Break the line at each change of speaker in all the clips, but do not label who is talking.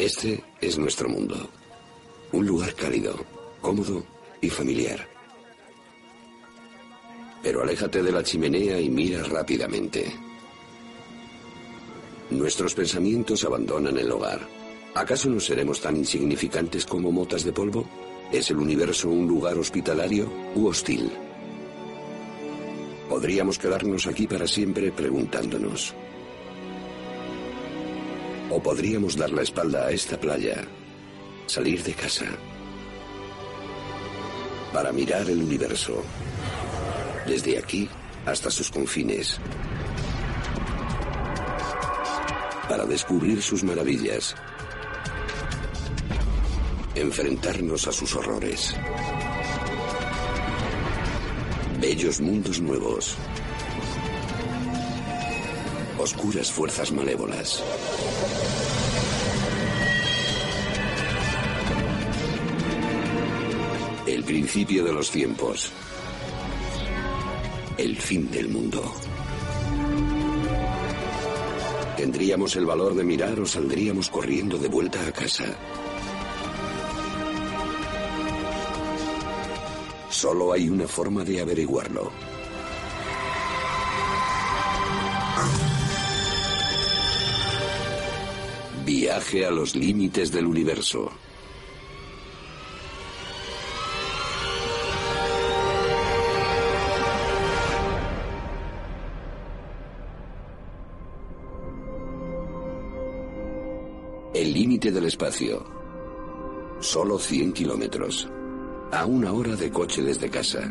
Este es nuestro mundo. Un lugar cálido, cómodo y familiar. Pero aléjate de la chimenea y mira rápidamente. Nuestros pensamientos abandonan el hogar. ¿Acaso no seremos tan insignificantes como motas de polvo? ¿Es el universo un lugar hospitalario u hostil? Podríamos quedarnos aquí para siempre preguntándonos. O podríamos dar la espalda a esta playa, salir de casa, para mirar el universo, desde aquí hasta sus confines, para descubrir sus maravillas, enfrentarnos a sus horrores. Bellos mundos nuevos. Oscuras fuerzas malévolas. El principio de los tiempos. El fin del mundo. ¿Tendríamos el valor de mirar o saldríamos corriendo de vuelta a casa? Solo hay una forma de averiguarlo. Viaje a los límites del universo. El límite del espacio. Solo 100 kilómetros. A una hora de coche desde casa.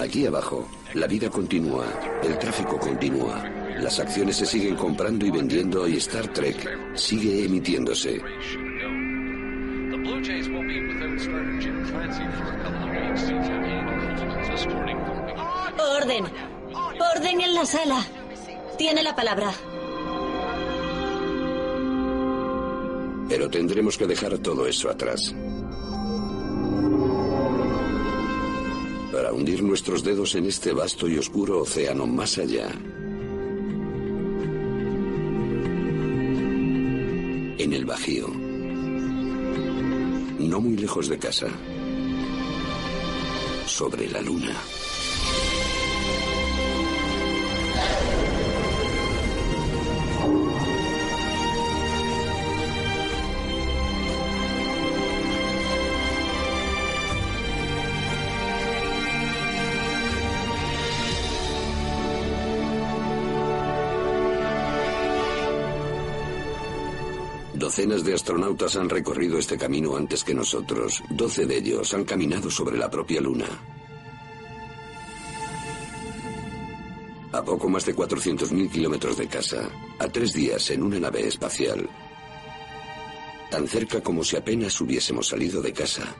Aquí abajo, la vida continúa, el tráfico continúa, las acciones se siguen comprando y vendiendo y Star Trek sigue emitiéndose.
Orden. Orden en la sala. Tiene la palabra.
Pero tendremos que dejar todo eso atrás. Para hundir nuestros dedos en este vasto y oscuro océano más allá. En el Bajío. No muy lejos de casa. Sobre la luna. Docenas de astronautas han recorrido este camino antes que nosotros. Doce de ellos han caminado sobre la propia Luna. A poco más de 400.000 kilómetros de casa, a tres días en una nave espacial. Tan cerca como si apenas hubiésemos salido de casa.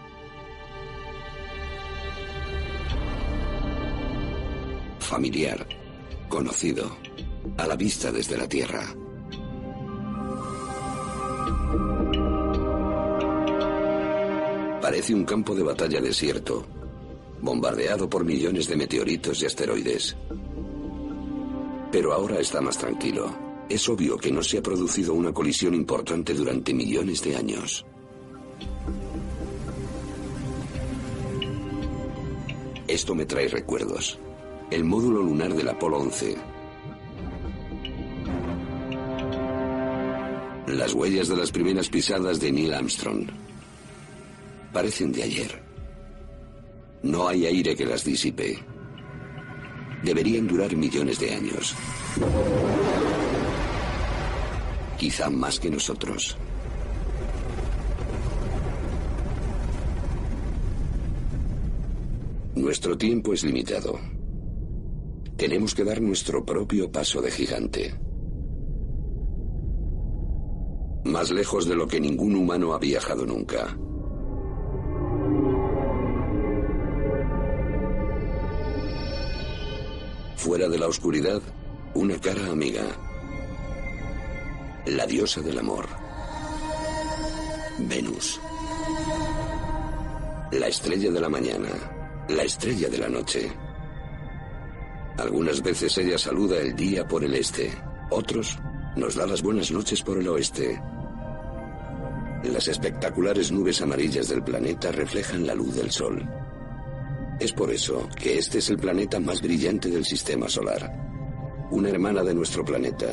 Familiar, conocido, a la vista desde la Tierra. Parece un campo de batalla desierto, bombardeado por millones de meteoritos y asteroides. Pero ahora está más tranquilo. Es obvio que no se ha producido una colisión importante durante millones de años. Esto me trae recuerdos. El módulo lunar del Apolo 11. Las huellas de las primeras pisadas de Neil Armstrong. Parecen de ayer. No hay aire que las disipe. Deberían durar millones de años. Quizá más que nosotros. Nuestro tiempo es limitado. Tenemos que dar nuestro propio paso de gigante. Más lejos de lo que ningún humano ha viajado nunca. Fuera de la oscuridad, una cara amiga. La diosa del amor. Venus. La estrella de la mañana. La estrella de la noche. Algunas veces ella saluda el día por el este, otros nos da las buenas noches por el oeste. Las espectaculares nubes amarillas del planeta reflejan la luz del Sol. Es por eso que este es el planeta más brillante del sistema solar. Una hermana de nuestro planeta,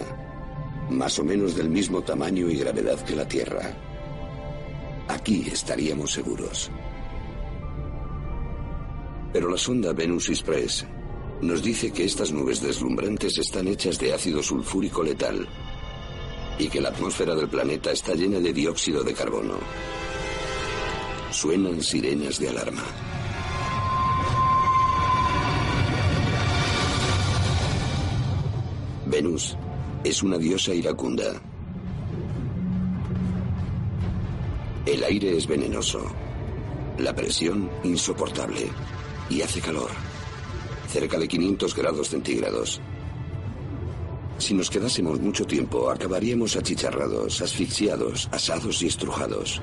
más o menos del mismo tamaño y gravedad que la Tierra. Aquí estaríamos seguros. Pero la sonda Venus Express nos dice que estas nubes deslumbrantes están hechas de ácido sulfúrico letal y que la atmósfera del planeta está llena de dióxido de carbono. Suenan sirenas de alarma. Venus es una diosa iracunda. El aire es venenoso, la presión insoportable y hace calor, cerca de 500 grados centígrados. Si nos quedásemos mucho tiempo, acabaríamos achicharrados, asfixiados, asados y estrujados.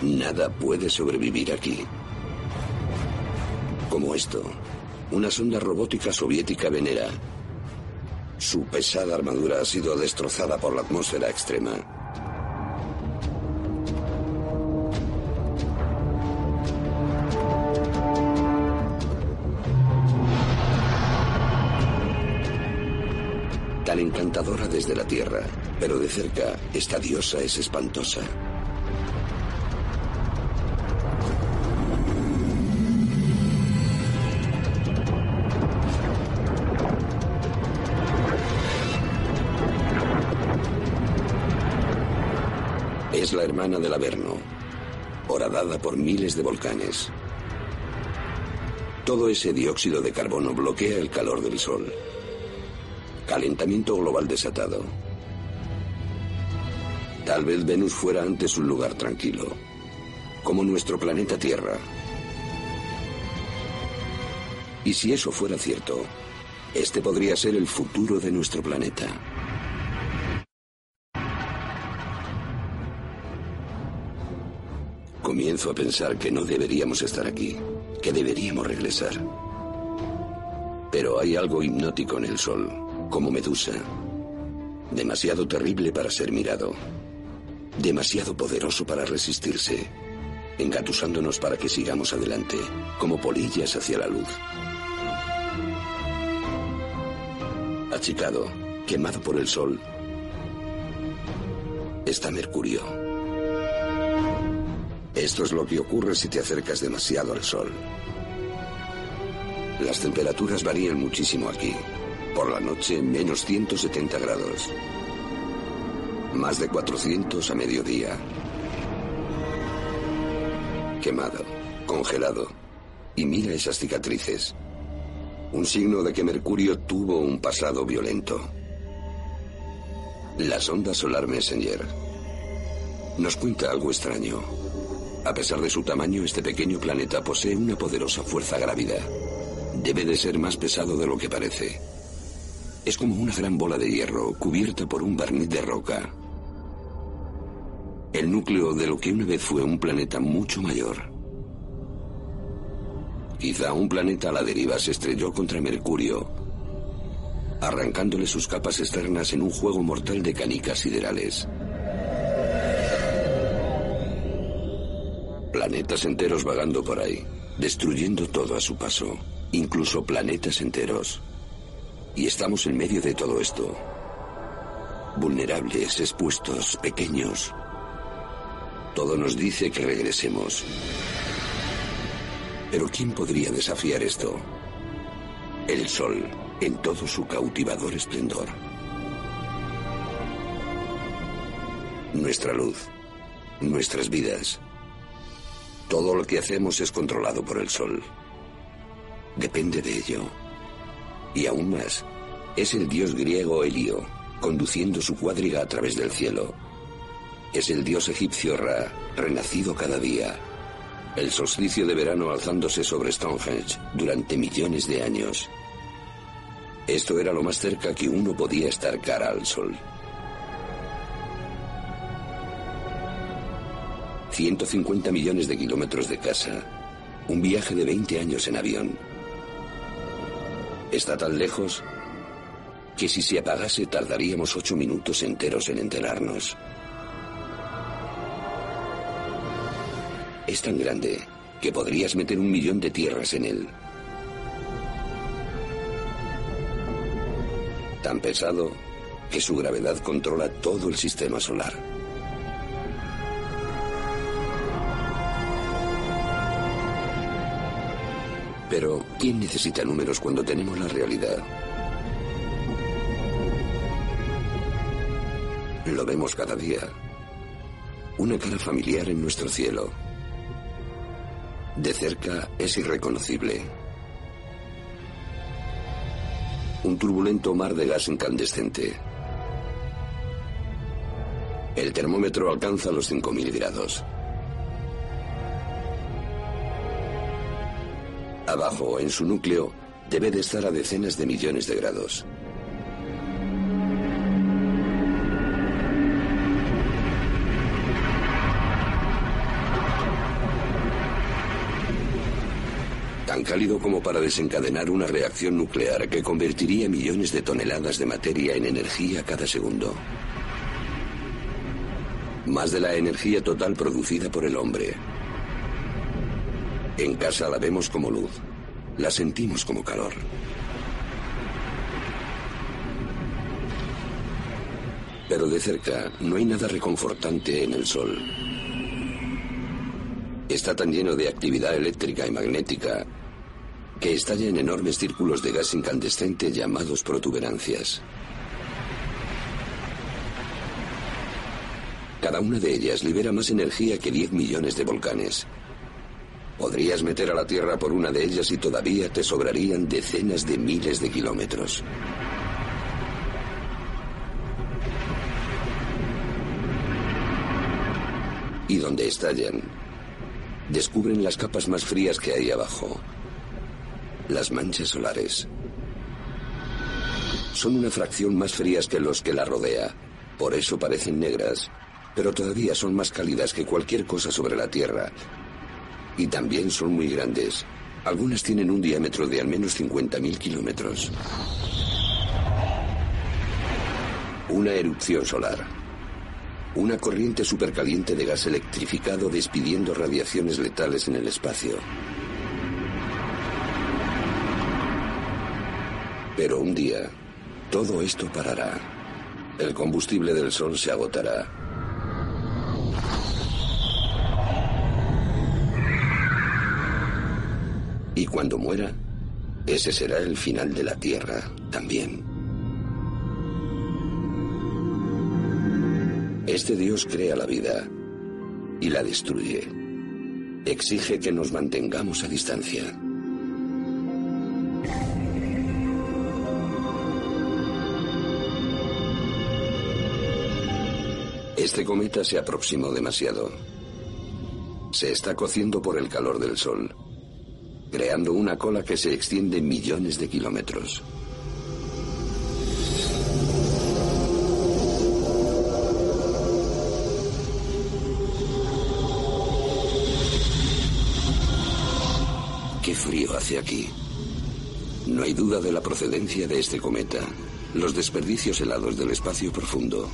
Nada puede sobrevivir aquí. Como esto, una sonda robótica soviética Venera. Su pesada armadura ha sido destrozada por la atmósfera extrema. Tan encantadora desde la Tierra, pero de cerca, esta diosa es espantosa. Del Averno, horadada por miles de volcanes. Todo ese dióxido de carbono bloquea el calor del Sol. Calentamiento global desatado. Tal vez Venus fuera antes un lugar tranquilo, como nuestro planeta Tierra. Y si eso fuera cierto, este podría ser el futuro de nuestro planeta. Comienzo a pensar que no deberíamos estar aquí, que deberíamos regresar. Pero hay algo hipnótico en el Sol, como Medusa. Demasiado terrible para ser mirado. Demasiado poderoso para resistirse. Engatusándonos para que sigamos adelante, como polillas hacia la luz. Achicado, quemado por el sol, está Mercurio. Esto es lo que ocurre si te acercas demasiado al sol. Las temperaturas varían muchísimo aquí. Por la noche, menos 170 grados. Más de 400 a mediodía. Quemado, congelado. Y mira esas cicatrices. Un signo de que Mercurio tuvo un pasado violento. La sonda Solar Messenger nos cuenta algo extraño. A pesar de su tamaño, este pequeño planeta posee una poderosa fuerza grávida. Debe de ser más pesado de lo que parece. Es como una gran bola de hierro cubierta por un barniz de roca. El núcleo de lo que una vez fue un planeta mucho mayor. Quizá un planeta a la deriva se estrelló contra Mercurio, arrancándole sus capas externas en un juego mortal de canicas siderales. Planetas enteros vagando por ahí, destruyendo todo a su paso, incluso planetas enteros. Y estamos en medio de todo esto. Vulnerables, expuestos, pequeños. Todo nos dice que regresemos. Pero ¿quién podría desafiar esto? El sol, en todo su cautivador esplendor. Nuestra luz, nuestras vidas. Todo lo que hacemos es controlado por el sol. Depende de ello. Y aún más, es el dios griego Helio, conduciendo su cuadriga a través del cielo. Es el dios egipcio Ra, renacido cada día. El solsticio de verano alzándose sobre Stonehenge durante millones de años. Esto era lo más cerca que uno podía estar cara al sol. 150 millones de kilómetros de casa, Un viaje de 20 años en avión. Está tan lejos que si se apagase tardaríamos ocho minutos enteros en enterarnos. Es tan grande que podrías meter un millón de tierras en él. Tan pesado que su gravedad controla todo el sistema solar. ¿Quién necesita números cuando tenemos la realidad? Lo vemos cada día. Una cara familiar en nuestro cielo. De cerca es irreconocible. Un turbulento mar de gas incandescente. El termómetro alcanza los 5.000 grados. Abajo, en su núcleo, debe de estar a decenas de millones de grados. Tan cálido como para desencadenar una reacción nuclear que convertiría millones de toneladas de materia en energía cada segundo. Más de la energía total producida por el hombre. En casa la vemos como luz, la sentimos como calor. Pero de cerca no hay nada reconfortante en el Sol. Está tan lleno de actividad eléctrica y magnética que estalla en enormes círculos de gas incandescente llamados protuberancias. Cada una de ellas libera más energía que 10 millones de volcanes. Podrías meter a la Tierra por una de ellas y todavía te sobrarían decenas de miles de kilómetros. Y donde estallan, descubren las capas más frías que hay abajo. Las manchas solares. Son una fracción más frías que los que la rodea. Por eso parecen negras, pero todavía son más cálidas que cualquier cosa sobre la Tierra y también son muy grandes. Algunas tienen un diámetro de al menos 50.000 kilómetros. Una erupción solar. Una corriente supercaliente de gas electrificado despidiendo radiaciones letales en el espacio. Pero un día, todo esto parará. El combustible del Sol se agotará Y cuando muera, ese será el final de la Tierra también. Este Dios crea la vida y la destruye. Exige que nos mantengamos a distancia. Este cometa se aproximó demasiado. Se está cociendo por el calor del Sol creando una cola que se extiende millones de kilómetros. Qué frío hace aquí. No hay duda de la procedencia de este cometa. Los desperdicios helados del espacio profundo.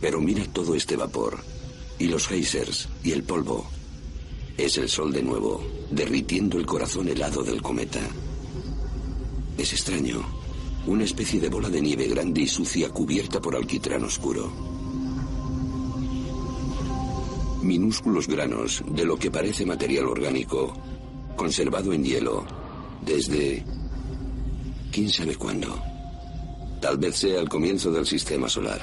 Pero mira todo este vapor. Y los geysers y el polvo. Es el sol de nuevo, derritiendo el corazón helado del cometa. Es extraño. Una especie de bola de nieve grande y sucia cubierta por alquitrán oscuro. Minúsculos granos de lo que parece material orgánico, conservado en hielo, desde... quién sabe cuándo. Tal vez sea el comienzo del sistema solar.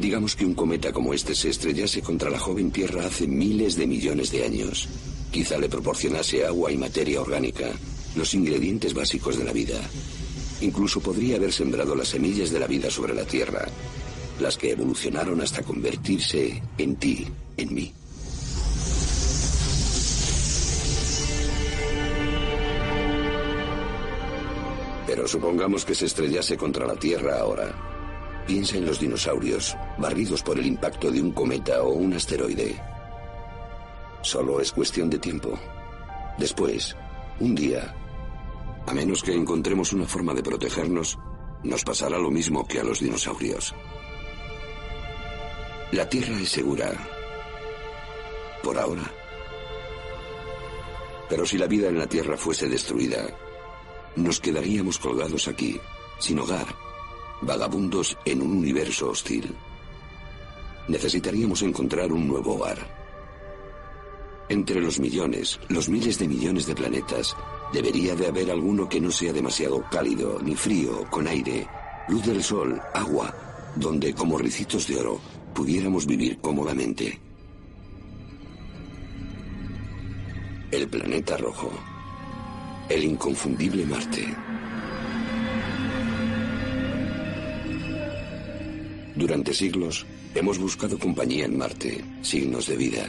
Digamos que un cometa como este se estrellase contra la joven Tierra hace miles de millones de años. Quizá le proporcionase agua y materia orgánica, los ingredientes básicos de la vida. Incluso podría haber sembrado las semillas de la vida sobre la Tierra, las que evolucionaron hasta convertirse en ti, en mí. Pero supongamos que se estrellase contra la Tierra ahora. Piensa en los dinosaurios, barridos por el impacto de un cometa o un asteroide. Solo es cuestión de tiempo. Después, un día, a menos que encontremos una forma de protegernos, nos pasará lo mismo que a los dinosaurios. La Tierra es segura. Por ahora. Pero si la vida en la Tierra fuese destruida, nos quedaríamos colgados aquí, sin hogar, vagabundos en un universo hostil. Necesitaríamos encontrar un nuevo hogar. Entre los millones, los miles de millones de planetas, debería de haber alguno que no sea demasiado cálido, ni frío, con aire, luz del sol, agua, donde como ricitos de oro pudiéramos vivir cómodamente. El planeta rojo. El inconfundible Marte. Durante siglos hemos buscado compañía en Marte, signos de vida.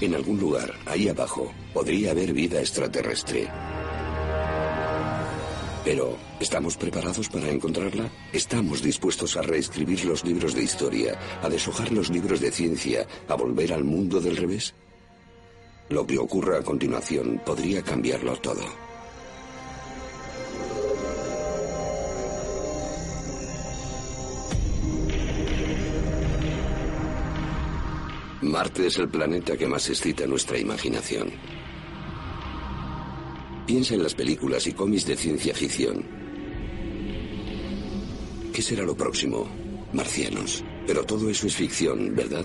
En algún lugar, ahí abajo, podría haber vida extraterrestre. Pero, ¿estamos preparados para encontrarla? ¿Estamos dispuestos a reescribir los libros de historia, a deshojar los libros de ciencia, a volver al mundo del revés? Lo que ocurra a continuación podría cambiarlo todo. Marte es el planeta que más excita nuestra imaginación. Piensa en las películas y cómics de ciencia ficción. ¿Qué será lo próximo? Marcianos. Pero todo eso es ficción, ¿verdad?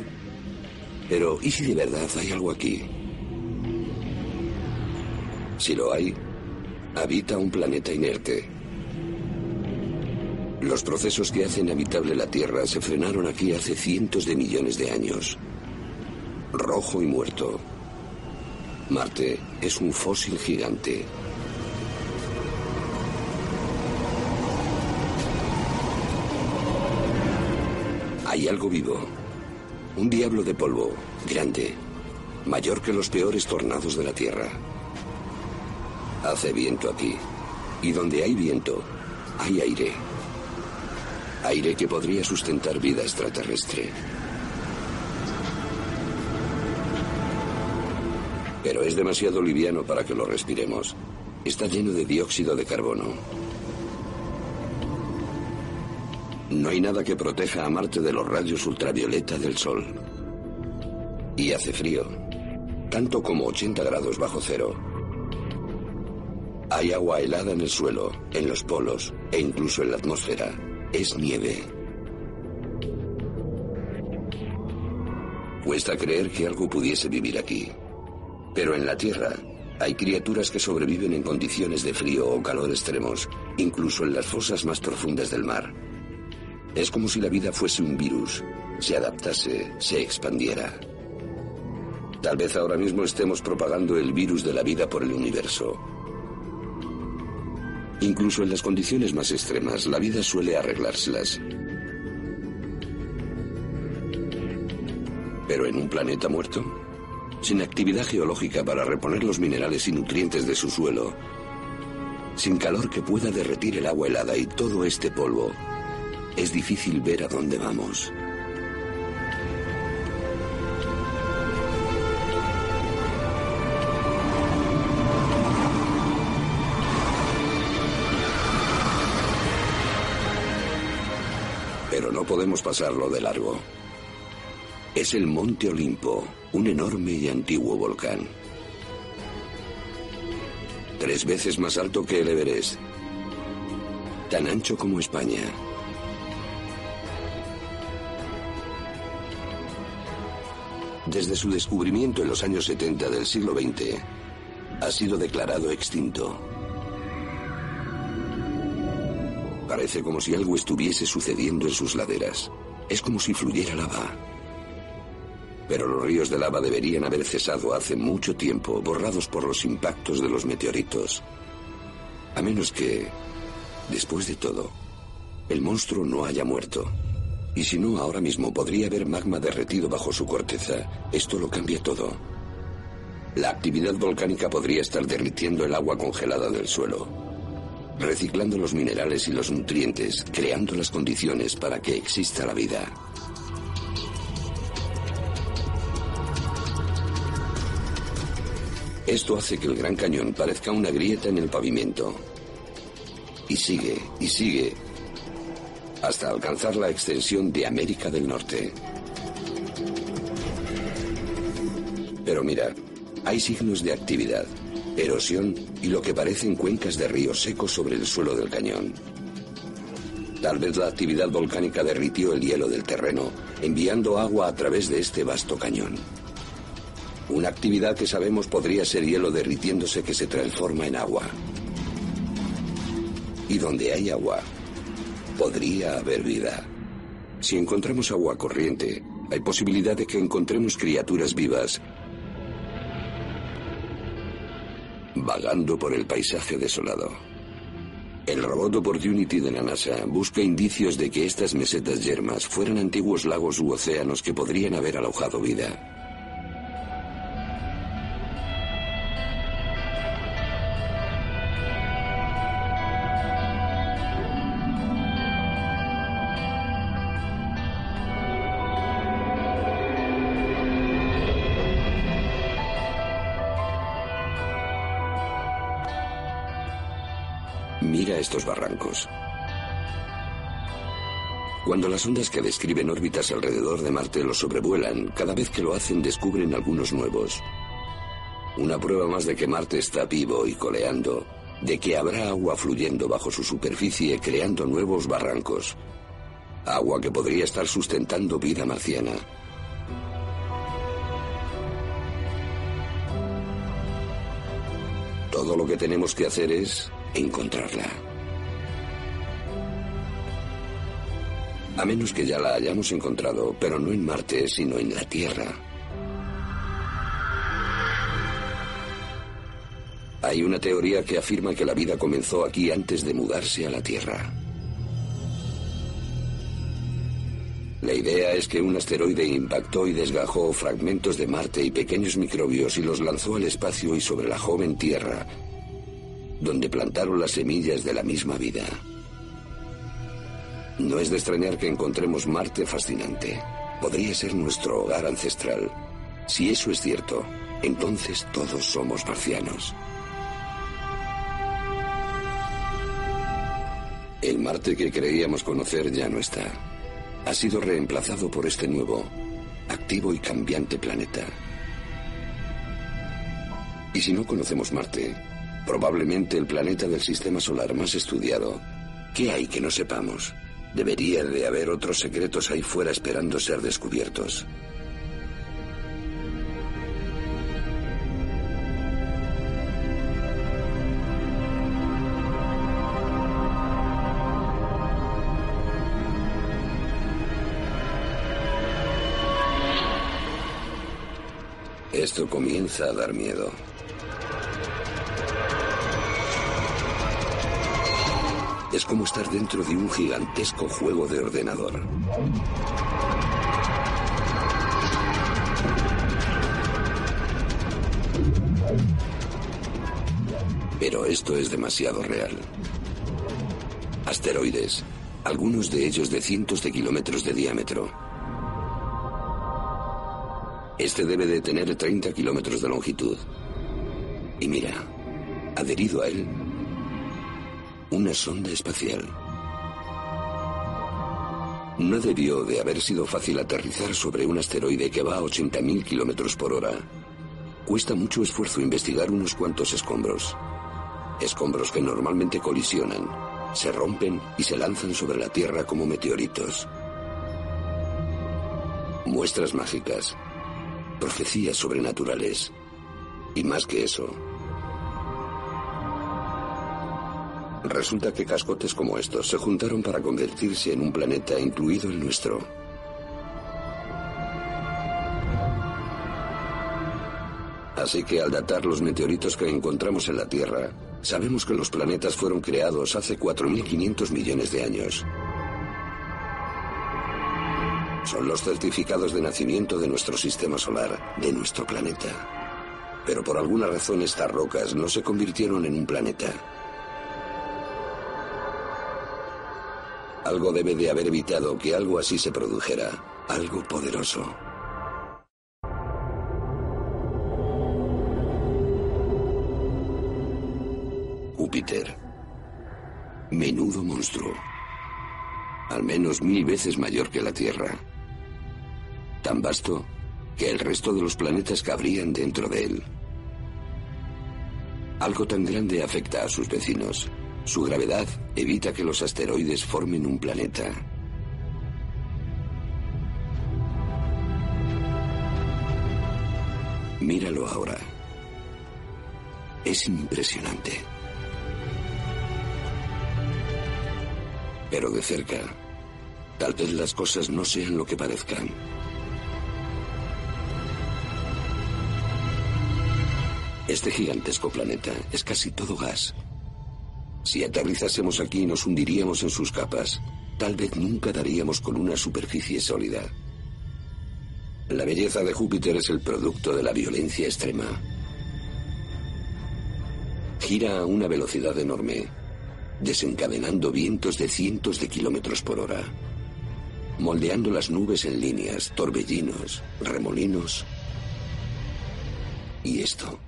Pero, ¿y si de verdad hay algo aquí? Si lo hay, habita un planeta inerte. Los procesos que hacen habitable la Tierra se frenaron aquí hace cientos de millones de años rojo y muerto. Marte es un fósil gigante. Hay algo vivo. Un diablo de polvo, grande, mayor que los peores tornados de la Tierra. Hace viento aquí. Y donde hay viento, hay aire. Aire que podría sustentar vida extraterrestre. Pero es demasiado liviano para que lo respiremos. Está lleno de dióxido de carbono. No hay nada que proteja a Marte de los rayos ultravioleta del Sol. Y hace frío, tanto como 80 grados bajo cero. Hay agua helada en el suelo, en los polos e incluso en la atmósfera. Es nieve. Cuesta creer que algo pudiese vivir aquí. Pero en la Tierra hay criaturas que sobreviven en condiciones de frío o calor extremos, incluso en las fosas más profundas del mar. Es como si la vida fuese un virus, se adaptase, se expandiera. Tal vez ahora mismo estemos propagando el virus de la vida por el universo. Incluso en las condiciones más extremas, la vida suele arreglárselas. Pero en un planeta muerto, sin actividad geológica para reponer los minerales y nutrientes de su suelo, sin calor que pueda derretir el agua helada y todo este polvo, es difícil ver a dónde vamos. No podemos pasarlo de largo. Es el Monte Olimpo, un enorme y antiguo volcán. Tres veces más alto que el Everest. Tan ancho como España. Desde su descubrimiento en los años 70 del siglo XX, ha sido declarado extinto. Parece como si algo estuviese sucediendo en sus laderas. Es como si fluyera lava. Pero los ríos de lava deberían haber cesado hace mucho tiempo, borrados por los impactos de los meteoritos. A menos que, después de todo, el monstruo no haya muerto. Y si no, ahora mismo podría haber magma derretido bajo su corteza. Esto lo cambia todo. La actividad volcánica podría estar derritiendo el agua congelada del suelo. Reciclando los minerales y los nutrientes, creando las condiciones para que exista la vida. Esto hace que el Gran Cañón parezca una grieta en el pavimento. Y sigue, y sigue, hasta alcanzar la extensión de América del Norte. Pero mira, hay signos de actividad, erosión y lo que parecen cuencas de ríos secos sobre el suelo del cañón. Tal vez la actividad volcánica derritió el hielo del terreno, enviando agua a través de este vasto cañón. Una actividad que sabemos podría ser hielo derritiéndose que se transforma en agua. Y donde hay agua, podría haber vida. Si encontramos agua corriente, hay posibilidad de que encontremos criaturas vivas vagando por el paisaje desolado. El robot Opportunity de la NASA busca indicios de que estas mesetas yermas fueran antiguos lagos u océanos que podrían haber alojado vida. Barrancos. Cuando las ondas que describen órbitas alrededor de Marte lo sobrevuelan, cada vez que lo hacen descubren algunos nuevos. Una prueba más de que Marte está vivo y coleando, de que habrá agua fluyendo bajo su superficie creando nuevos barrancos. Agua que podría estar sustentando vida marciana. Todo lo que tenemos que hacer es encontrarla. A menos que ya la hayamos encontrado, pero no en Marte, sino en la Tierra. Hay una teoría que afirma que la vida comenzó aquí antes de mudarse a la Tierra. La idea es que un asteroide impactó y desgajó fragmentos de Marte y pequeños microbios y los lanzó al espacio y sobre la joven Tierra, donde plantaron las semillas de la misma vida. No es de extrañar que encontremos Marte fascinante. Podría ser nuestro hogar ancestral. Si eso es cierto, entonces todos somos marcianos. El Marte que creíamos conocer ya no está. Ha sido reemplazado por este nuevo, activo y cambiante planeta. Y si no conocemos Marte, Probablemente el planeta del sistema solar más estudiado. ¿Qué hay que no sepamos? Debería de haber otros secretos ahí fuera esperando ser descubiertos. Esto comienza a dar miedo. Es como estar dentro de un gigantesco juego de ordenador. Pero esto es demasiado real. Asteroides, algunos de ellos de cientos de kilómetros de diámetro. Este debe de tener 30 kilómetros de longitud. Y mira, adherido a él una sonda espacial. No debió de haber sido fácil aterrizar sobre un asteroide que va a 80.000 kilómetros por hora. Cuesta mucho esfuerzo investigar unos cuantos escombros. Escombros que normalmente colisionan, se rompen y se lanzan sobre la Tierra como meteoritos. Muestras mágicas, profecías sobrenaturales. Y más que eso, Resulta que cascotes como estos se juntaron para convertirse en un planeta incluido el nuestro. Así que al datar los meteoritos que encontramos en la Tierra, sabemos que los planetas fueron creados hace 4.500 millones de años. Son los certificados de nacimiento de nuestro sistema solar, de nuestro planeta. Pero por alguna razón estas rocas no se convirtieron en un planeta. Algo debe de haber evitado que algo así se produjera. Algo poderoso. Júpiter. Menudo monstruo. Al menos mil veces mayor que la Tierra. Tan vasto que el resto de los planetas cabrían dentro de él. Algo tan grande afecta a sus vecinos. Su gravedad evita que los asteroides formen un planeta. Míralo ahora. Es impresionante. Pero de cerca, tal vez las cosas no sean lo que parezcan. Este gigantesco planeta es casi todo gas. Si aterrizásemos aquí nos hundiríamos en sus capas. Tal vez nunca daríamos con una superficie sólida. La belleza de Júpiter es el producto de la violencia extrema. Gira a una velocidad enorme, desencadenando vientos de cientos de kilómetros por hora, moldeando las nubes en líneas, torbellinos, remolinos. Y esto,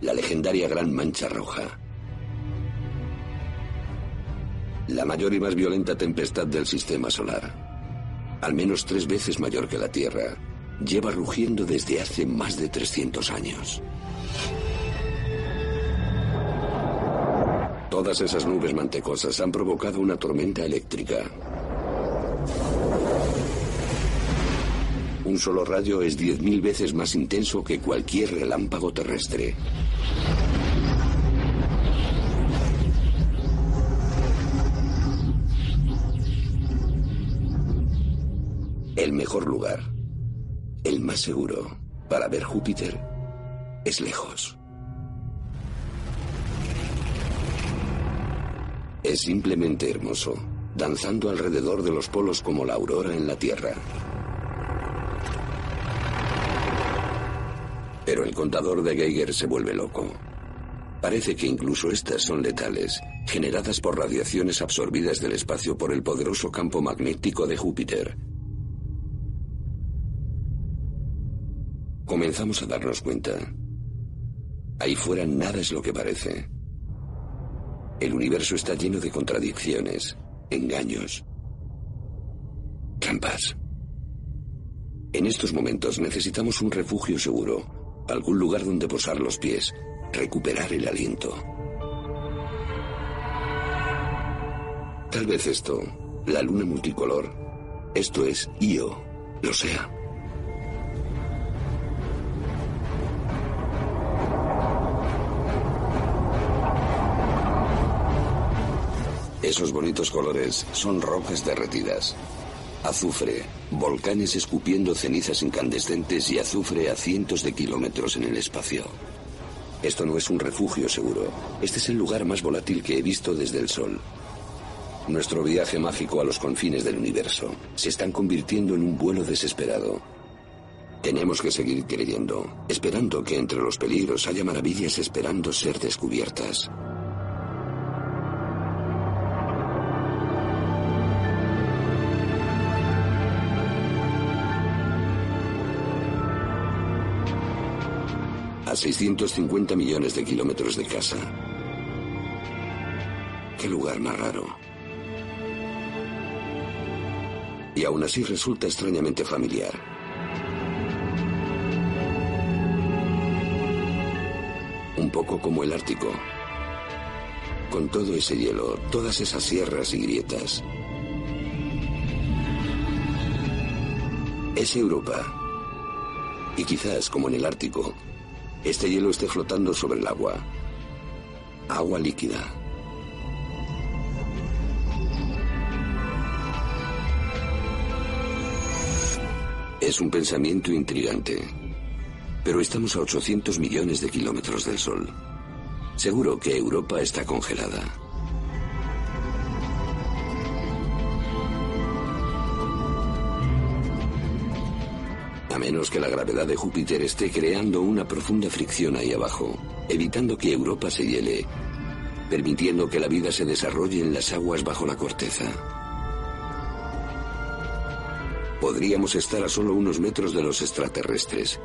la legendaria Gran Mancha Roja, la mayor y más violenta tempestad del sistema solar, al menos tres veces mayor que la Tierra, lleva rugiendo desde hace más de 300 años. Todas esas nubes mantecosas han provocado una tormenta eléctrica. Un solo rayo es 10.000 veces más intenso que cualquier relámpago terrestre. Mejor lugar, el más seguro para ver Júpiter es lejos. Es simplemente hermoso, danzando alrededor de los polos como la aurora en la Tierra. Pero el contador de Geiger se vuelve loco. Parece que incluso estas son letales, generadas por radiaciones absorbidas del espacio por el poderoso campo magnético de Júpiter. Comenzamos a darnos cuenta. Ahí fuera nada es lo que parece. El universo está lleno de contradicciones, engaños, trampas. En estos momentos necesitamos un refugio seguro, algún lugar donde posar los pies, recuperar el aliento. Tal vez esto, la luna multicolor, esto es Io, lo sea. Esos bonitos colores son rocas derretidas. Azufre, volcanes escupiendo cenizas incandescentes y azufre a cientos de kilómetros en el espacio. Esto no es un refugio seguro. Este es el lugar más volátil que he visto desde el Sol. Nuestro viaje mágico a los confines del universo se están convirtiendo en un vuelo desesperado. Tenemos que seguir creyendo, esperando que entre los peligros haya maravillas esperando ser descubiertas. A 650 millones de kilómetros de casa. Qué lugar más raro. Y aún así resulta extrañamente familiar. Un poco como el Ártico. Con todo ese hielo, todas esas sierras y grietas. Es Europa. Y quizás, como en el Ártico, este hielo esté flotando sobre el agua. Agua líquida. Es un pensamiento intrigante. Pero estamos a 800 millones de kilómetros del Sol. Seguro que Europa está congelada. Menos que la gravedad de Júpiter esté creando una profunda fricción ahí abajo, evitando que Europa se hiele, permitiendo que la vida se desarrolle en las aguas bajo la corteza. podríamos estar a solo unos metros de los extraterrestres.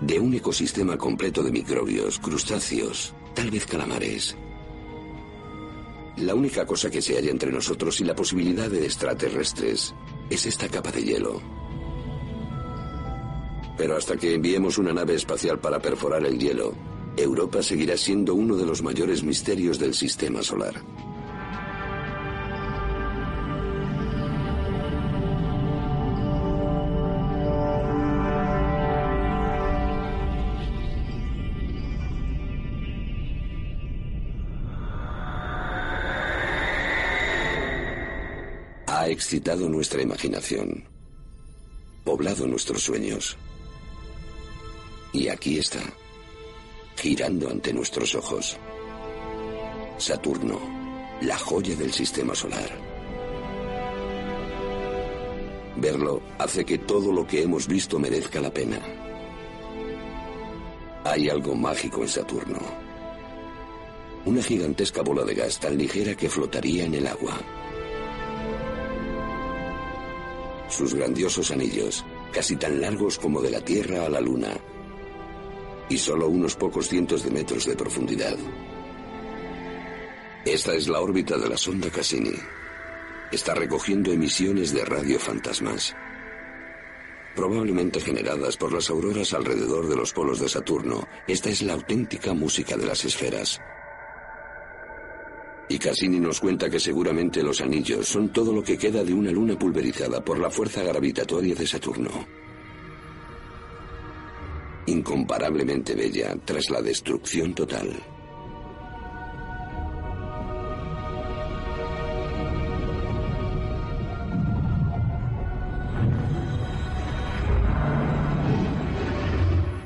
De un ecosistema completo de microbios, crustáceos, tal vez calamares. La única cosa que se halla entre nosotros y la posibilidad de extraterrestres es esta capa de hielo. Pero hasta que enviemos una nave espacial para perforar el hielo, Europa seguirá siendo uno de los mayores misterios del sistema solar. Ha excitado nuestra imaginación, poblado nuestros sueños. Y aquí está, girando ante nuestros ojos. Saturno, la joya del sistema solar. Verlo hace que todo lo que hemos visto merezca la pena. Hay algo mágico en Saturno. Una gigantesca bola de gas tan ligera que flotaría en el agua. Sus grandiosos anillos, casi tan largos como de la Tierra a la Luna, y solo unos pocos cientos de metros de profundidad. Esta es la órbita de la sonda Cassini. Está recogiendo emisiones de radiofantasmas, probablemente generadas por las auroras alrededor de los polos de Saturno. Esta es la auténtica música de las esferas. Y Cassini nos cuenta que seguramente los anillos son todo lo que queda de una luna pulverizada por la fuerza gravitatoria de Saturno incomparablemente bella tras la destrucción total.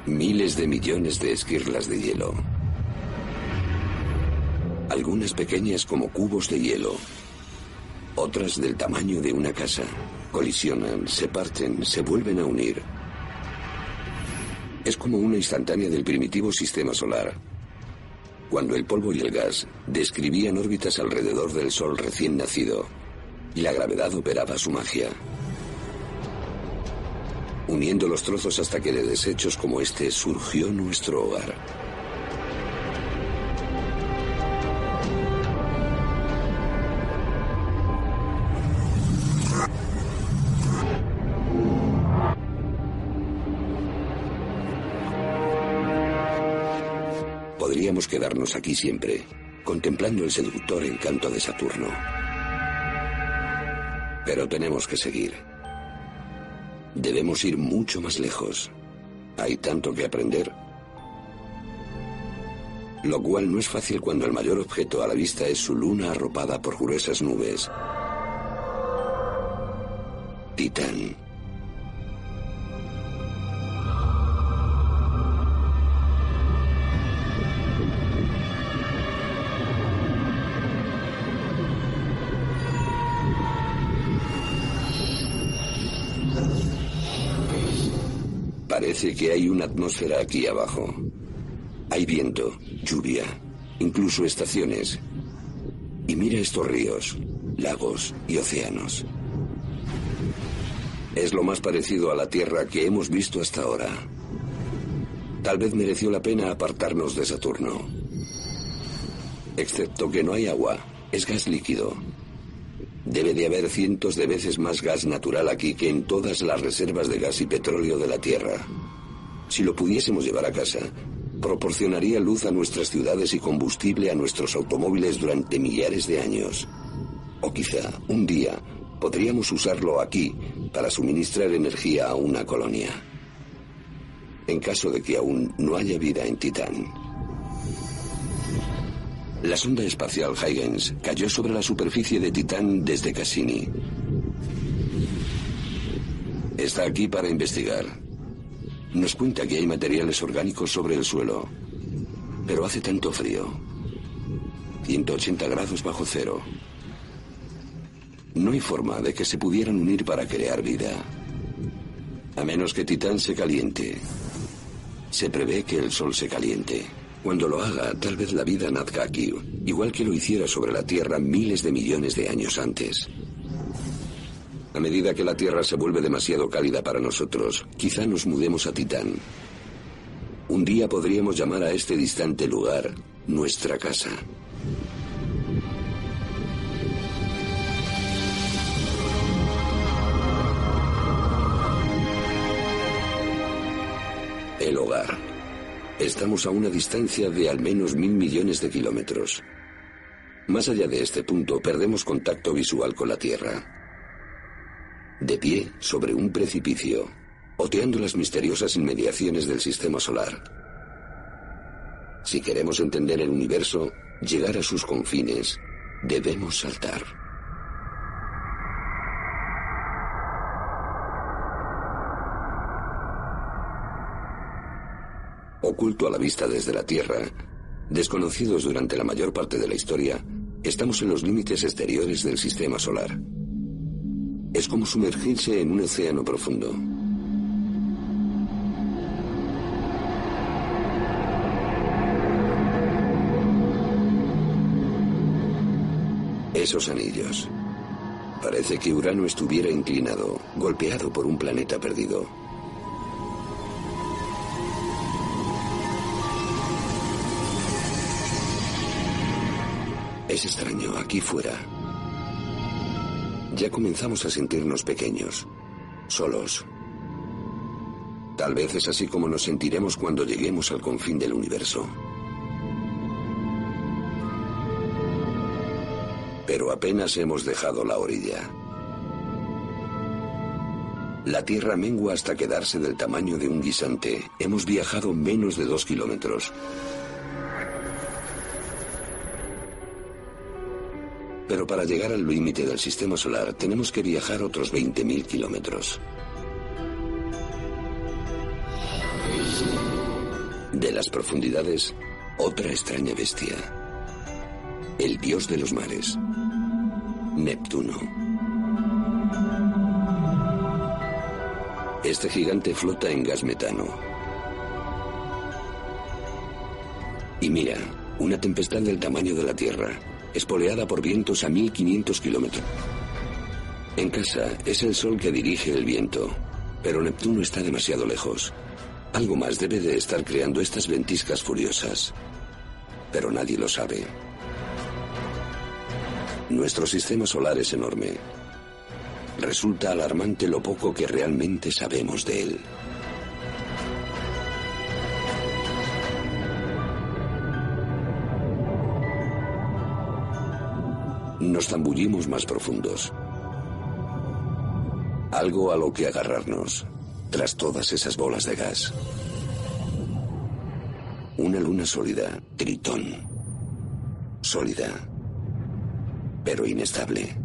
Miles de millones de esquirlas de hielo. Algunas pequeñas como cubos de hielo. Otras del tamaño de una casa. Colisionan, se parten, se vuelven a unir es como una instantánea del primitivo sistema solar. Cuando el polvo y el gas describían órbitas alrededor del Sol recién nacido y la gravedad operaba su magia. Uniendo los trozos hasta que de desechos como este surgió nuestro hogar. Quedarnos aquí siempre, contemplando el seductor encanto de Saturno. Pero tenemos que seguir. Debemos ir mucho más lejos. Hay tanto que aprender. Lo cual no es fácil cuando el mayor objeto a la vista es su luna arropada por gruesas nubes. Titán. Parece que hay una atmósfera aquí abajo. Hay viento, lluvia, incluso estaciones. Y mira estos ríos, lagos y océanos. Es lo más parecido a la Tierra que hemos visto hasta ahora. Tal vez mereció la pena apartarnos de Saturno. Excepto que no hay agua, es gas líquido. Debe de haber cientos de veces más gas natural aquí que en todas las reservas de gas y petróleo de la Tierra. Si lo pudiésemos llevar a casa, proporcionaría luz a nuestras ciudades y combustible a nuestros automóviles durante millares de años. O quizá, un día, podríamos usarlo aquí para suministrar energía a una colonia. En caso de que aún no haya vida en Titán. La sonda espacial Huygens cayó sobre la superficie de Titán desde Cassini. Está aquí para investigar. Nos cuenta que hay materiales orgánicos sobre el suelo, pero hace tanto frío. 180 grados bajo cero. No hay forma de que se pudieran unir para crear vida. A menos que Titán se caliente. Se prevé que el Sol se caliente. Cuando lo haga, tal vez la vida nazca aquí, igual que lo hiciera sobre la Tierra miles de millones de años antes. A medida que la Tierra se vuelve demasiado cálida para nosotros, quizá nos mudemos a Titán. Un día podríamos llamar a este distante lugar nuestra casa. El hogar. Estamos a una distancia de al menos mil millones de kilómetros. Más allá de este punto, perdemos contacto visual con la Tierra. De pie sobre un precipicio, oteando las misteriosas inmediaciones del sistema solar. Si queremos entender el universo, llegar a sus confines, debemos saltar. Oculto a la vista desde la Tierra, desconocidos durante la mayor parte de la historia, estamos en los límites exteriores del sistema solar. Es como sumergirse en un océano profundo. Esos anillos. Parece que Urano estuviera inclinado, golpeado por un planeta perdido. Es extraño, aquí fuera. Ya comenzamos a sentirnos pequeños, solos. Tal vez es así como nos sentiremos cuando lleguemos al confín del universo. Pero apenas hemos dejado la orilla. La Tierra mengua hasta quedarse del tamaño de un guisante. Hemos viajado menos de dos kilómetros. Pero para llegar al límite del sistema solar tenemos que viajar otros 20.000 kilómetros. De las profundidades, otra extraña bestia. El dios de los mares. Neptuno. Este gigante flota en gas metano. Y mira, una tempestad del tamaño de la Tierra, espoleada por vientos a 1500 kilómetros. En casa es el sol que dirige el viento, pero Neptuno está demasiado lejos. Algo más debe de estar creando estas ventiscas furiosas, pero nadie lo sabe. Nuestro sistema solar es enorme. Resulta alarmante lo poco que realmente sabemos de él. Nos zambullimos más profundos. Algo a lo que agarrarnos tras todas esas bolas de gas. Una luna sólida, Tritón. Sólida, pero inestable.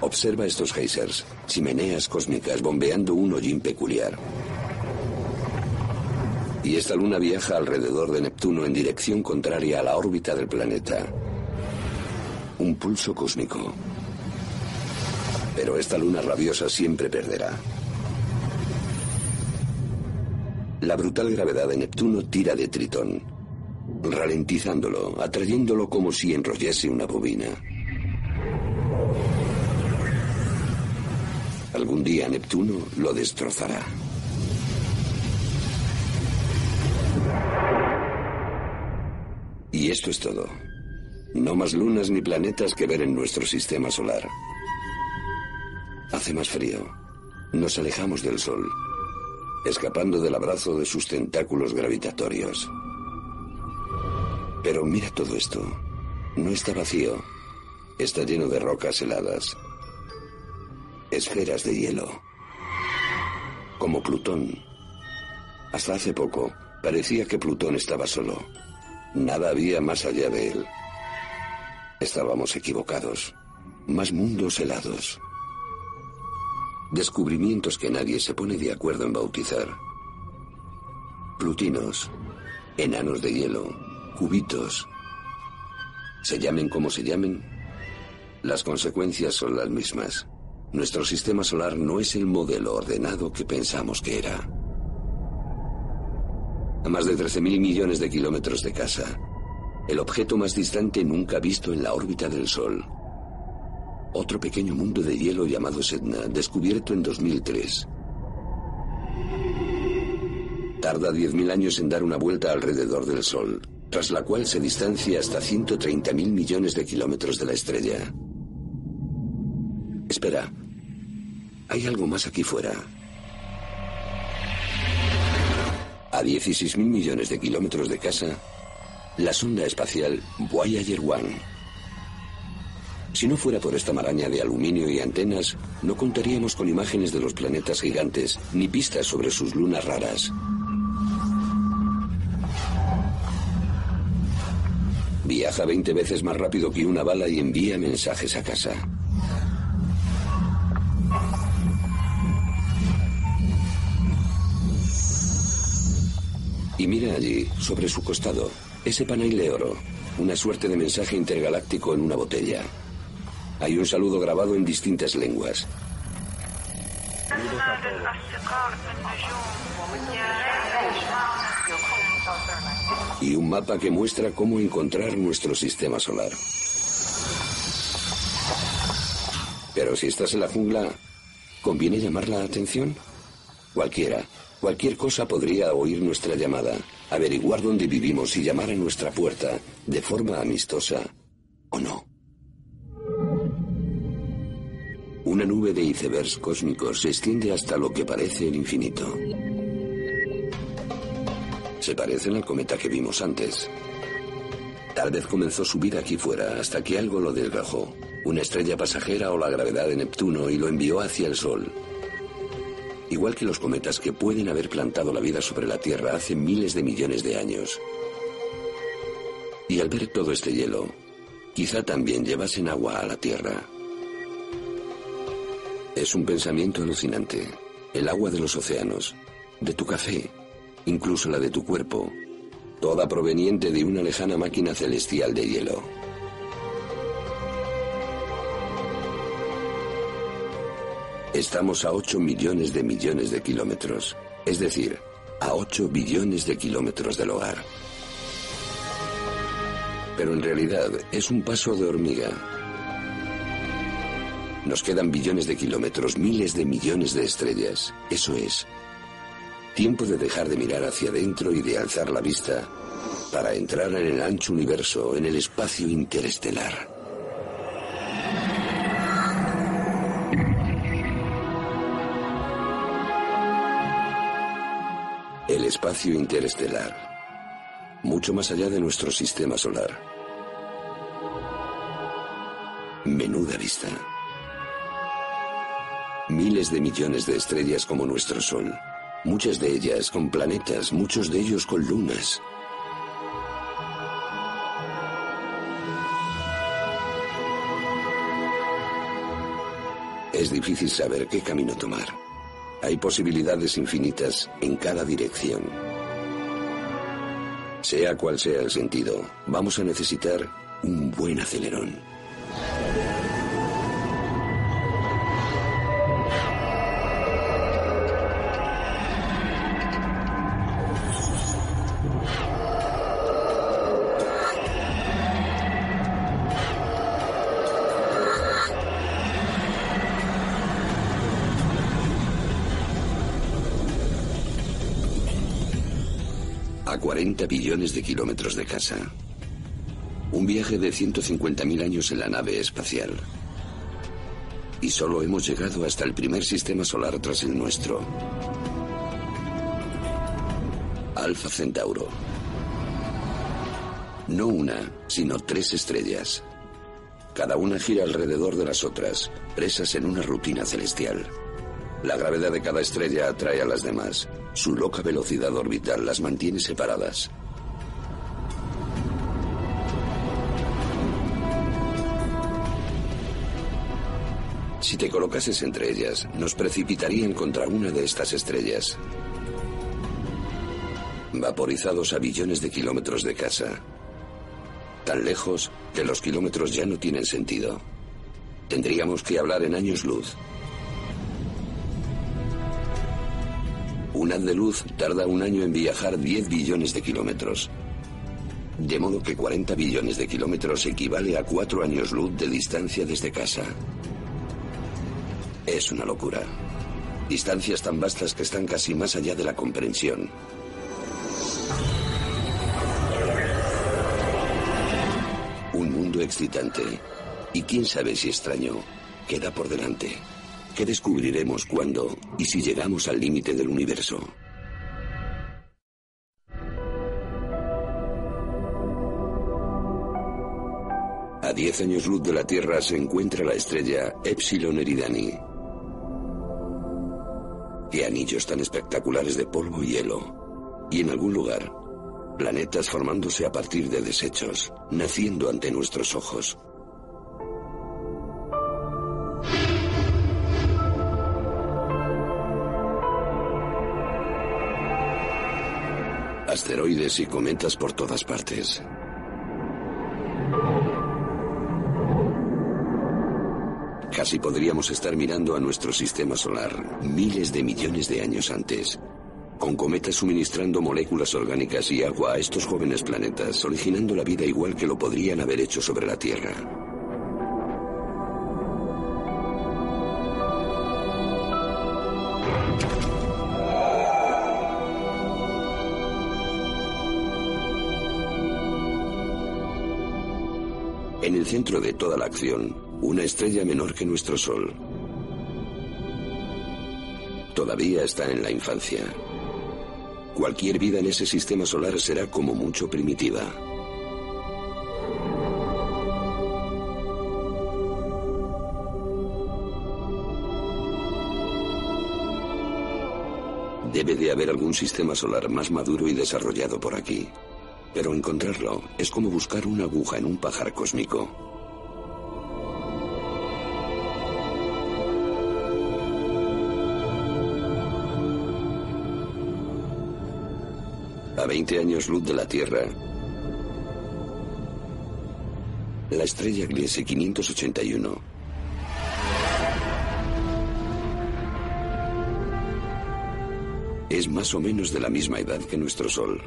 Observa estos geysers, chimeneas cósmicas bombeando un hollín peculiar y esta luna viaja alrededor de Neptuno en dirección contraria a la órbita del planeta. Un pulso cósmico. Pero esta luna rabiosa siempre perderá. La brutal gravedad de Neptuno tira de Tritón, ralentizándolo, atrayéndolo como si enrollase una bobina. Algún día Neptuno lo destrozará. Esto es todo. No más lunas ni planetas que ver en nuestro sistema solar. Hace más frío. Nos alejamos del Sol, escapando del abrazo de sus tentáculos gravitatorios. Pero mira todo esto. No está vacío. Está lleno de rocas heladas. Esferas de hielo. Como Plutón. Hasta hace poco parecía que Plutón estaba solo. Nada había más allá de él. Estábamos equivocados. Más mundos helados. Descubrimientos que nadie se pone de acuerdo en bautizar. Plutinos, enanos de hielo, cubitos. Se llamen como se llamen, las consecuencias son las mismas. Nuestro sistema solar no es el modelo ordenado que pensamos que era a más de 13.000 millones de kilómetros de casa. el objeto más distante nunca visto en la órbita del Sol. Otro pequeño mundo de hielo llamado Sedna, descubierto en 2003. Tarda 10.000 años en dar una vuelta alrededor del Sol, tras la cual se distancia hasta 130.000 millones de kilómetros de la estrella. Espera, hay algo más aquí fuera. A 16.000 millones de kilómetros de casa, la sonda espacial Voyager 1. Si no fuera por esta maraña de aluminio y antenas, no contaríamos con imágenes de los planetas gigantes ni pistas sobre sus lunas raras. Viaja 20 veces más rápido que una bala y envía mensajes a casa. Y mira allí, sobre su costado, ese panel de oro, una suerte de mensaje intergaláctico en una botella. Hay un saludo grabado en distintas lenguas. Y un mapa que muestra cómo encontrar nuestro sistema solar. Pero si estás en la jungla, ¿conviene llamar la atención? Cualquiera, cualquier cosa podría oír nuestra llamada, averiguar dónde vivimos y llamar a nuestra puerta de forma amistosa o no. Una nube de icebergs cósmicos se extiende hasta lo que parece el infinito. Se parecen al cometa que vimos antes. Tal vez comenzó su vida aquí fuera hasta que algo lo desgajó, una estrella pasajera o la gravedad de Neptuno y lo envió hacia el Sol. Igual que los cometas que pueden haber plantado la vida sobre la Tierra hace miles de millones de años. Y al ver todo este hielo, quizá también llevasen agua a la Tierra. Es un pensamiento alucinante. El agua de los océanos, de tu café, incluso la de tu cuerpo, toda proveniente de una lejana máquina celestial de hielo. Estamos a 8 millones de millones de kilómetros, es decir, a 8 billones de kilómetros del hogar. Pero en realidad es un paso de hormiga. Nos quedan billones de kilómetros, miles de millones de estrellas. Eso es, Tiempo de dejar de mirar hacia adentro y de alzar la vista para entrar en el ancho universo, en el espacio interestelar. Espacio interestelar, mucho más allá de nuestro sistema solar. Menuda vista. Miles de millones de estrellas como nuestro Sol muchas de ellas con planetas, muchos de ellos con lunas. Es difícil saber qué camino tomar. Hay posibilidades infinitas en cada dirección. Sea cual sea el sentido, vamos a necesitar un buen acelerón. 40 billones de kilómetros de casa. Un viaje de 150.000 años en la nave espacial. Y solo hemos llegado hasta el primer sistema solar tras el nuestro. Alfa Centauro. No una, sino tres estrellas. Cada una gira alrededor de las otras, presas en una rutina celestial. La gravedad de cada estrella atrae a las demás. Su loca velocidad orbital las mantiene separadas. Si te colocases entre ellas, nos precipitarían contra una de estas estrellas. Vaporizados a billones de kilómetros de casa. Tan lejos que los kilómetros ya no tienen sentido. Tendríamos que hablar en años luz. Un haz de luz tarda un año en viajar 10 billones de kilómetros. De modo que 40 billones de kilómetros equivale a cuatro años luz de distancia desde casa. Es una locura. Distancias tan vastas que están casi más allá de la comprensión. Un mundo excitante. Y quién sabe si extraño. Queda por delante. ¿Qué descubriremos cuando y si llegamos al límite del universo? A 10 años luz de la Tierra se encuentra la estrella Epsilon Eridani. Qué anillos tan espectaculares de polvo y hielo. Y en algún lugar, planetas formándose a partir de desechos, naciendo ante nuestros ojos. Asteroides y cometas por todas partes. Casi podríamos estar mirando a nuestro sistema solar miles de millones de años antes, con cometas suministrando moléculas orgánicas y agua a estos jóvenes planetas, originando la vida igual que lo podrían haber hecho sobre la Tierra. En el centro de toda la acción, una estrella menor que nuestro Sol. Todavía está en la infancia. Cualquier vida en ese sistema solar será como mucho primitiva. Debe de haber algún sistema solar más maduro y desarrollado por aquí. Pero encontrarlo es como buscar una aguja en un pajar cósmico. A 20 años luz de la Tierra, la estrella Gliese 581 es más o menos de la misma edad que nuestro Sol.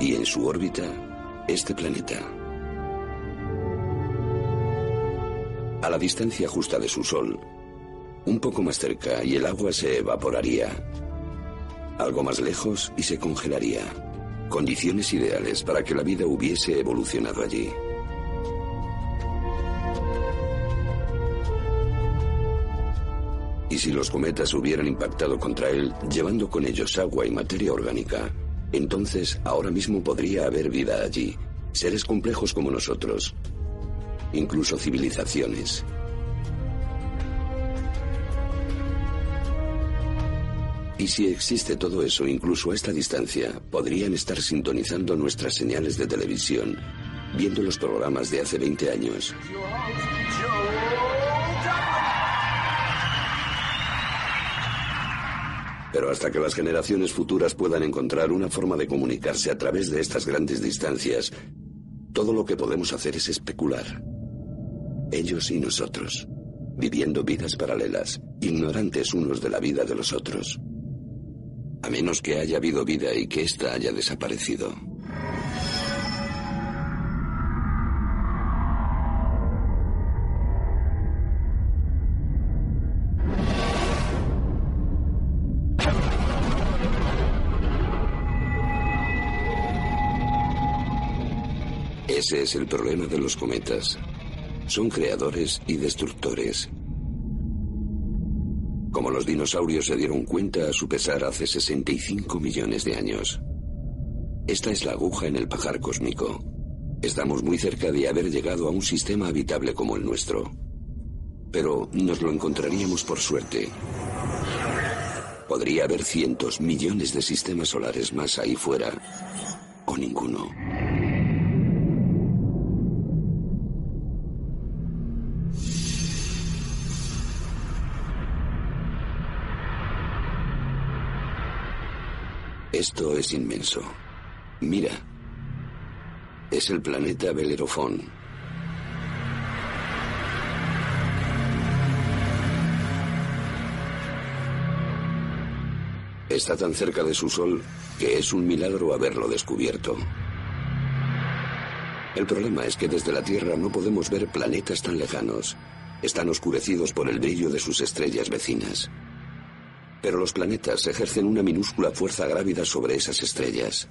Y en su órbita este planeta. A la distancia justa de su Sol, un poco más cerca y el agua se evaporaría. Algo más lejos y se congelaría. Condiciones ideales para que la vida hubiese evolucionado allí. Y si los cometas hubieran impactado contra él, llevando con ellos agua y materia orgánica, entonces ahora mismo podría haber vida allí, seres complejos como nosotros, incluso civilizaciones. Y si existe todo eso, incluso a esta distancia, podrían estar sintonizando nuestras señales de televisión, viendo los programas de hace 20 años. Pero hasta que las generaciones futuras puedan encontrar una forma de comunicarse a través de estas grandes distancias, todo lo que podemos hacer es especular. Ellos y nosotros, viviendo vidas paralelas, ignorantes unos de la vida de los otros. A menos que haya habido vida y que ésta haya desaparecido. Ese es el problema de los cometas. Son creadores y destructores. Como los dinosaurios se dieron cuenta a su pesar hace 65 millones de años. Esta es la aguja en el pajar cósmico. Estamos muy cerca de haber llegado a un sistema habitable como el nuestro. Pero nos lo encontraríamos por suerte. Podría haber cientos, millones de sistemas solares más ahí fuera. O ninguno. Esto es inmenso. Mira. Es el planeta Belerofón. Está tan cerca de su Sol que es un milagro haberlo descubierto. El problema es que desde la Tierra no podemos ver planetas tan lejanos. Están oscurecidos por el brillo de sus estrellas vecinas. Pero los planetas ejercen una minúscula fuerza grávida sobre esas estrellas.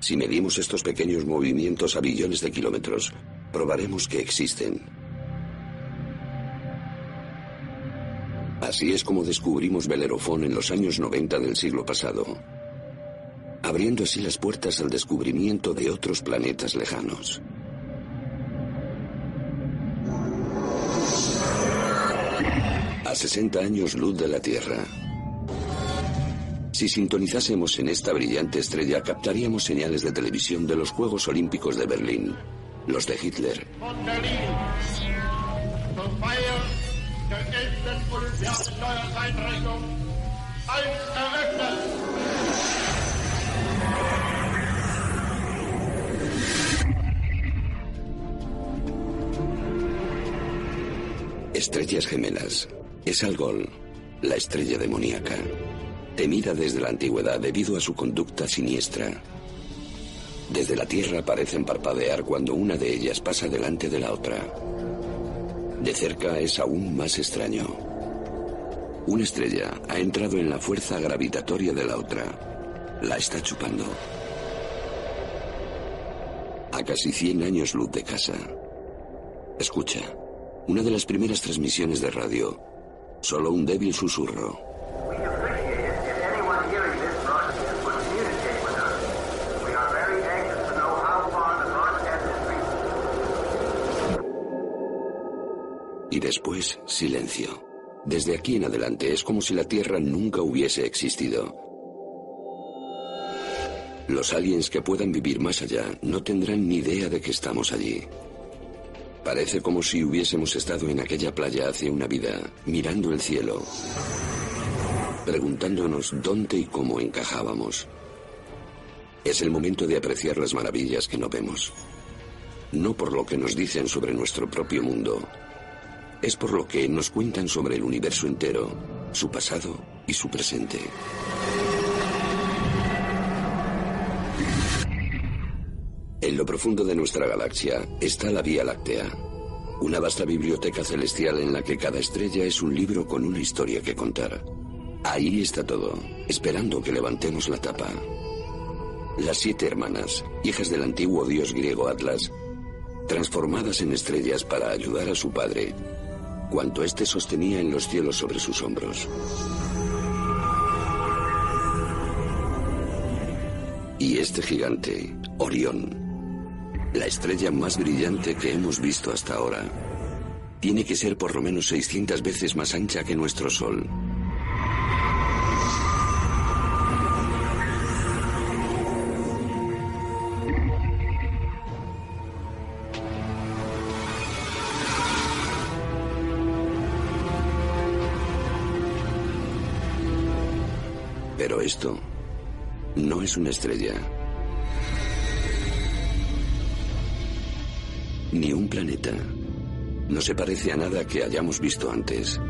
Si medimos estos pequeños movimientos a billones de kilómetros, probaremos que existen. Así es como descubrimos Belerofón en los años 90 del siglo pasado, abriendo así las puertas al descubrimiento de otros planetas lejanos. A 60 años luz de la Tierra, si sintonizásemos en esta brillante estrella, captaríamos señales de televisión de los Juegos Olímpicos de Berlín, los de Hitler. Estrellas gemelas. Es Algol, la estrella demoníaca temida desde la antigüedad debido a su conducta siniestra. Desde la Tierra parecen parpadear cuando una de ellas pasa delante de la otra. De cerca es aún más extraño. Una estrella ha entrado en la fuerza gravitatoria de la otra. La está chupando. A casi 100 años luz de casa. Escucha, una de las primeras transmisiones de radio. Solo un débil susurro. Y después, silencio. Desde aquí en adelante es como si la Tierra nunca hubiese existido. Los aliens que puedan vivir más allá no tendrán ni idea de que estamos allí. Parece como si hubiésemos estado en aquella playa hace una vida, mirando el cielo, preguntándonos dónde y cómo encajábamos. Es el momento de apreciar las maravillas que no vemos. No por lo que nos dicen sobre nuestro propio mundo, es por lo que nos cuentan sobre el universo entero, su pasado y su presente. En lo profundo de nuestra galaxia está la Vía Láctea, una vasta biblioteca celestial en la que cada estrella es un libro con una historia que contar. Ahí está todo, esperando que levantemos la tapa. Las siete hermanas, hijas del antiguo dios griego Atlas, transformadas en estrellas para ayudar a su padre, cuanto éste sostenía en los cielos sobre sus hombros. Y este gigante, Orión, la estrella más brillante que hemos visto hasta ahora, tiene que ser por lo menos 600 veces más ancha que nuestro Sol. Esto no es una estrella. Ni un planeta. No se parece a nada que hayamos visto antes.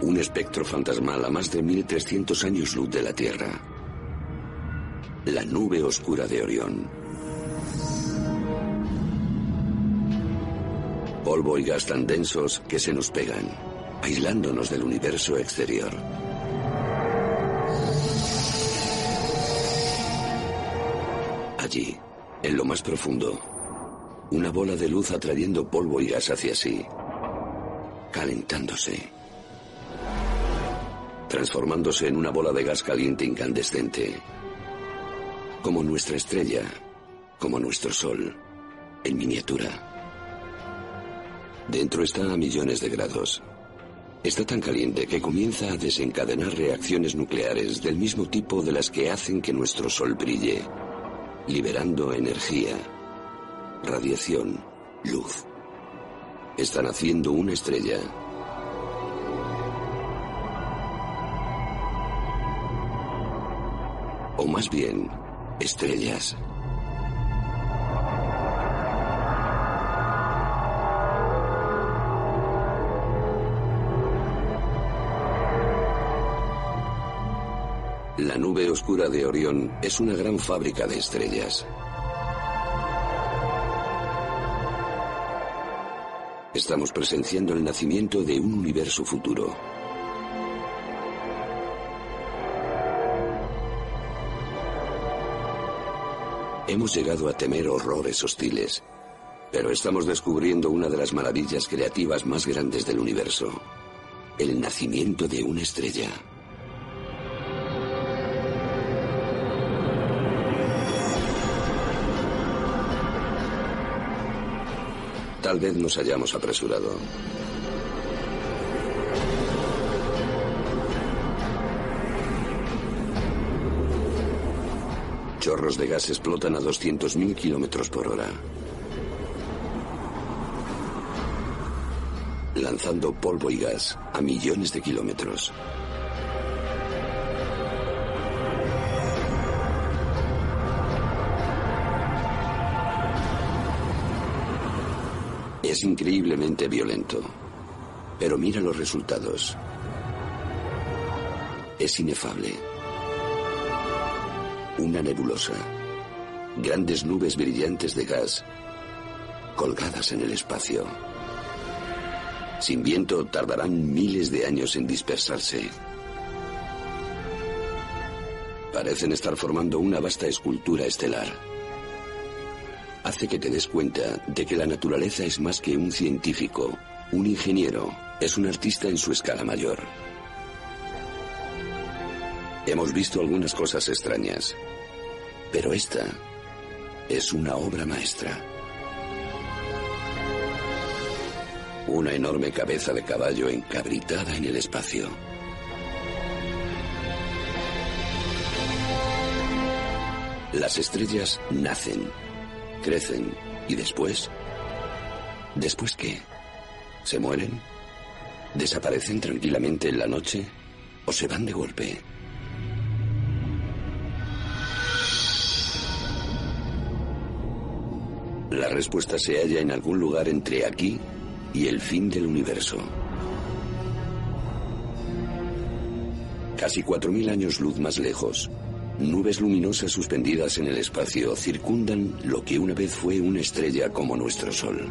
Un espectro fantasmal a más de 1300 años luz de la Tierra. La nube oscura de Orión. Polvo y gas tan densos que se nos pegan, aislándonos del universo exterior. Allí, en lo más profundo, una bola de luz atrayendo polvo y gas hacia sí, calentándose, transformándose en una bola de gas caliente incandescente, como nuestra estrella, como nuestro sol, en miniatura. Dentro está a millones de grados. Está tan caliente que comienza a desencadenar reacciones nucleares del mismo tipo de las que hacen que nuestro Sol brille, liberando energía, radiación, luz. Están haciendo una estrella. O más bien, estrellas. Nube oscura de Orión es una gran fábrica de estrellas. Estamos presenciando el nacimiento de un universo futuro. Hemos llegado a temer horrores hostiles, pero estamos descubriendo una de las maravillas creativas más grandes del universo, el nacimiento de una estrella. Tal vez nos hayamos apresurado. Chorros de gas explotan a 200.000 kilómetros por hora. Lanzando polvo y gas a millones de kilómetros. Es increíblemente violento. Pero mira los resultados. Es inefable una nebulosa, grandes nubes brillantes de gas colgadas en el espacio. Sin viento tardarán miles de años en dispersarse. Parecen estar formando una vasta escultura estelar. Hace que te des cuenta de que la naturaleza es más que un científico, un ingeniero, es un artista en su escala mayor. Hemos visto algunas cosas extrañas, pero esta es una obra maestra. Una enorme cabeza de caballo encabritada en el espacio. Las estrellas nacen, crecen y después... ¿Después qué? ¿Se mueren? ¿Desaparecen tranquilamente en la noche? ¿O se van de golpe? La respuesta se halla en algún lugar entre aquí y el fin del universo. Casi 4.000 años luz más lejos, nubes luminosas suspendidas en el espacio circundan lo que una vez fue una estrella como nuestro Sol.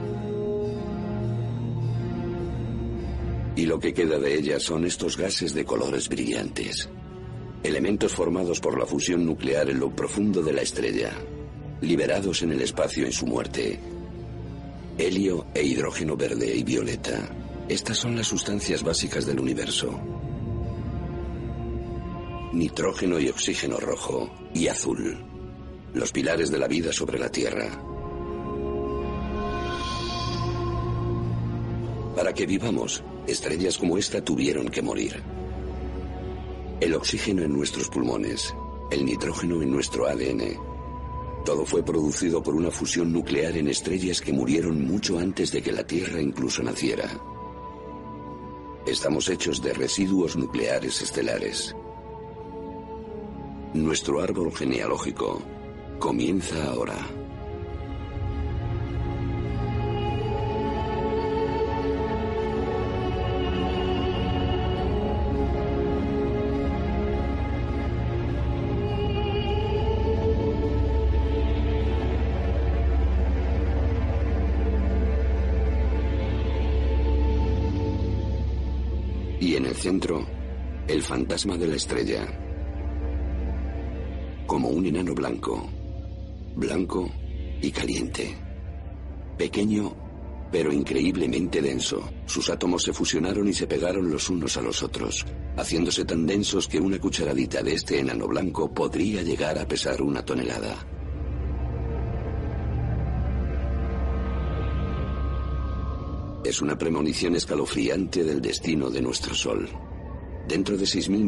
Y lo que queda de ella son estos gases de colores brillantes, elementos formados por la fusión nuclear en lo profundo de la estrella, liberados en el espacio en su muerte. Helio e hidrógeno verde y violeta. Estas son las sustancias básicas del universo. Nitrógeno y oxígeno rojo y azul. Los pilares de la vida sobre la Tierra. Para que vivamos, estrellas como esta tuvieron que morir. El oxígeno en nuestros pulmones, el nitrógeno en nuestro ADN, todo fue producido por una fusión nuclear en estrellas que murieron mucho antes de que la Tierra incluso naciera. Estamos hechos de residuos nucleares estelares. Nuestro árbol genealógico comienza ahora. Y en el centro, el fantasma de la estrella. Como un enano blanco. Blanco y caliente. Pequeño, pero increíblemente denso. Sus átomos se fusionaron y se pegaron los unos a los otros, haciéndose tan densos que una cucharadita de este enano blanco podría llegar a pesar una tonelada. Es una premonición escalofriante del destino de nuestro Sol. Dentro de 6.000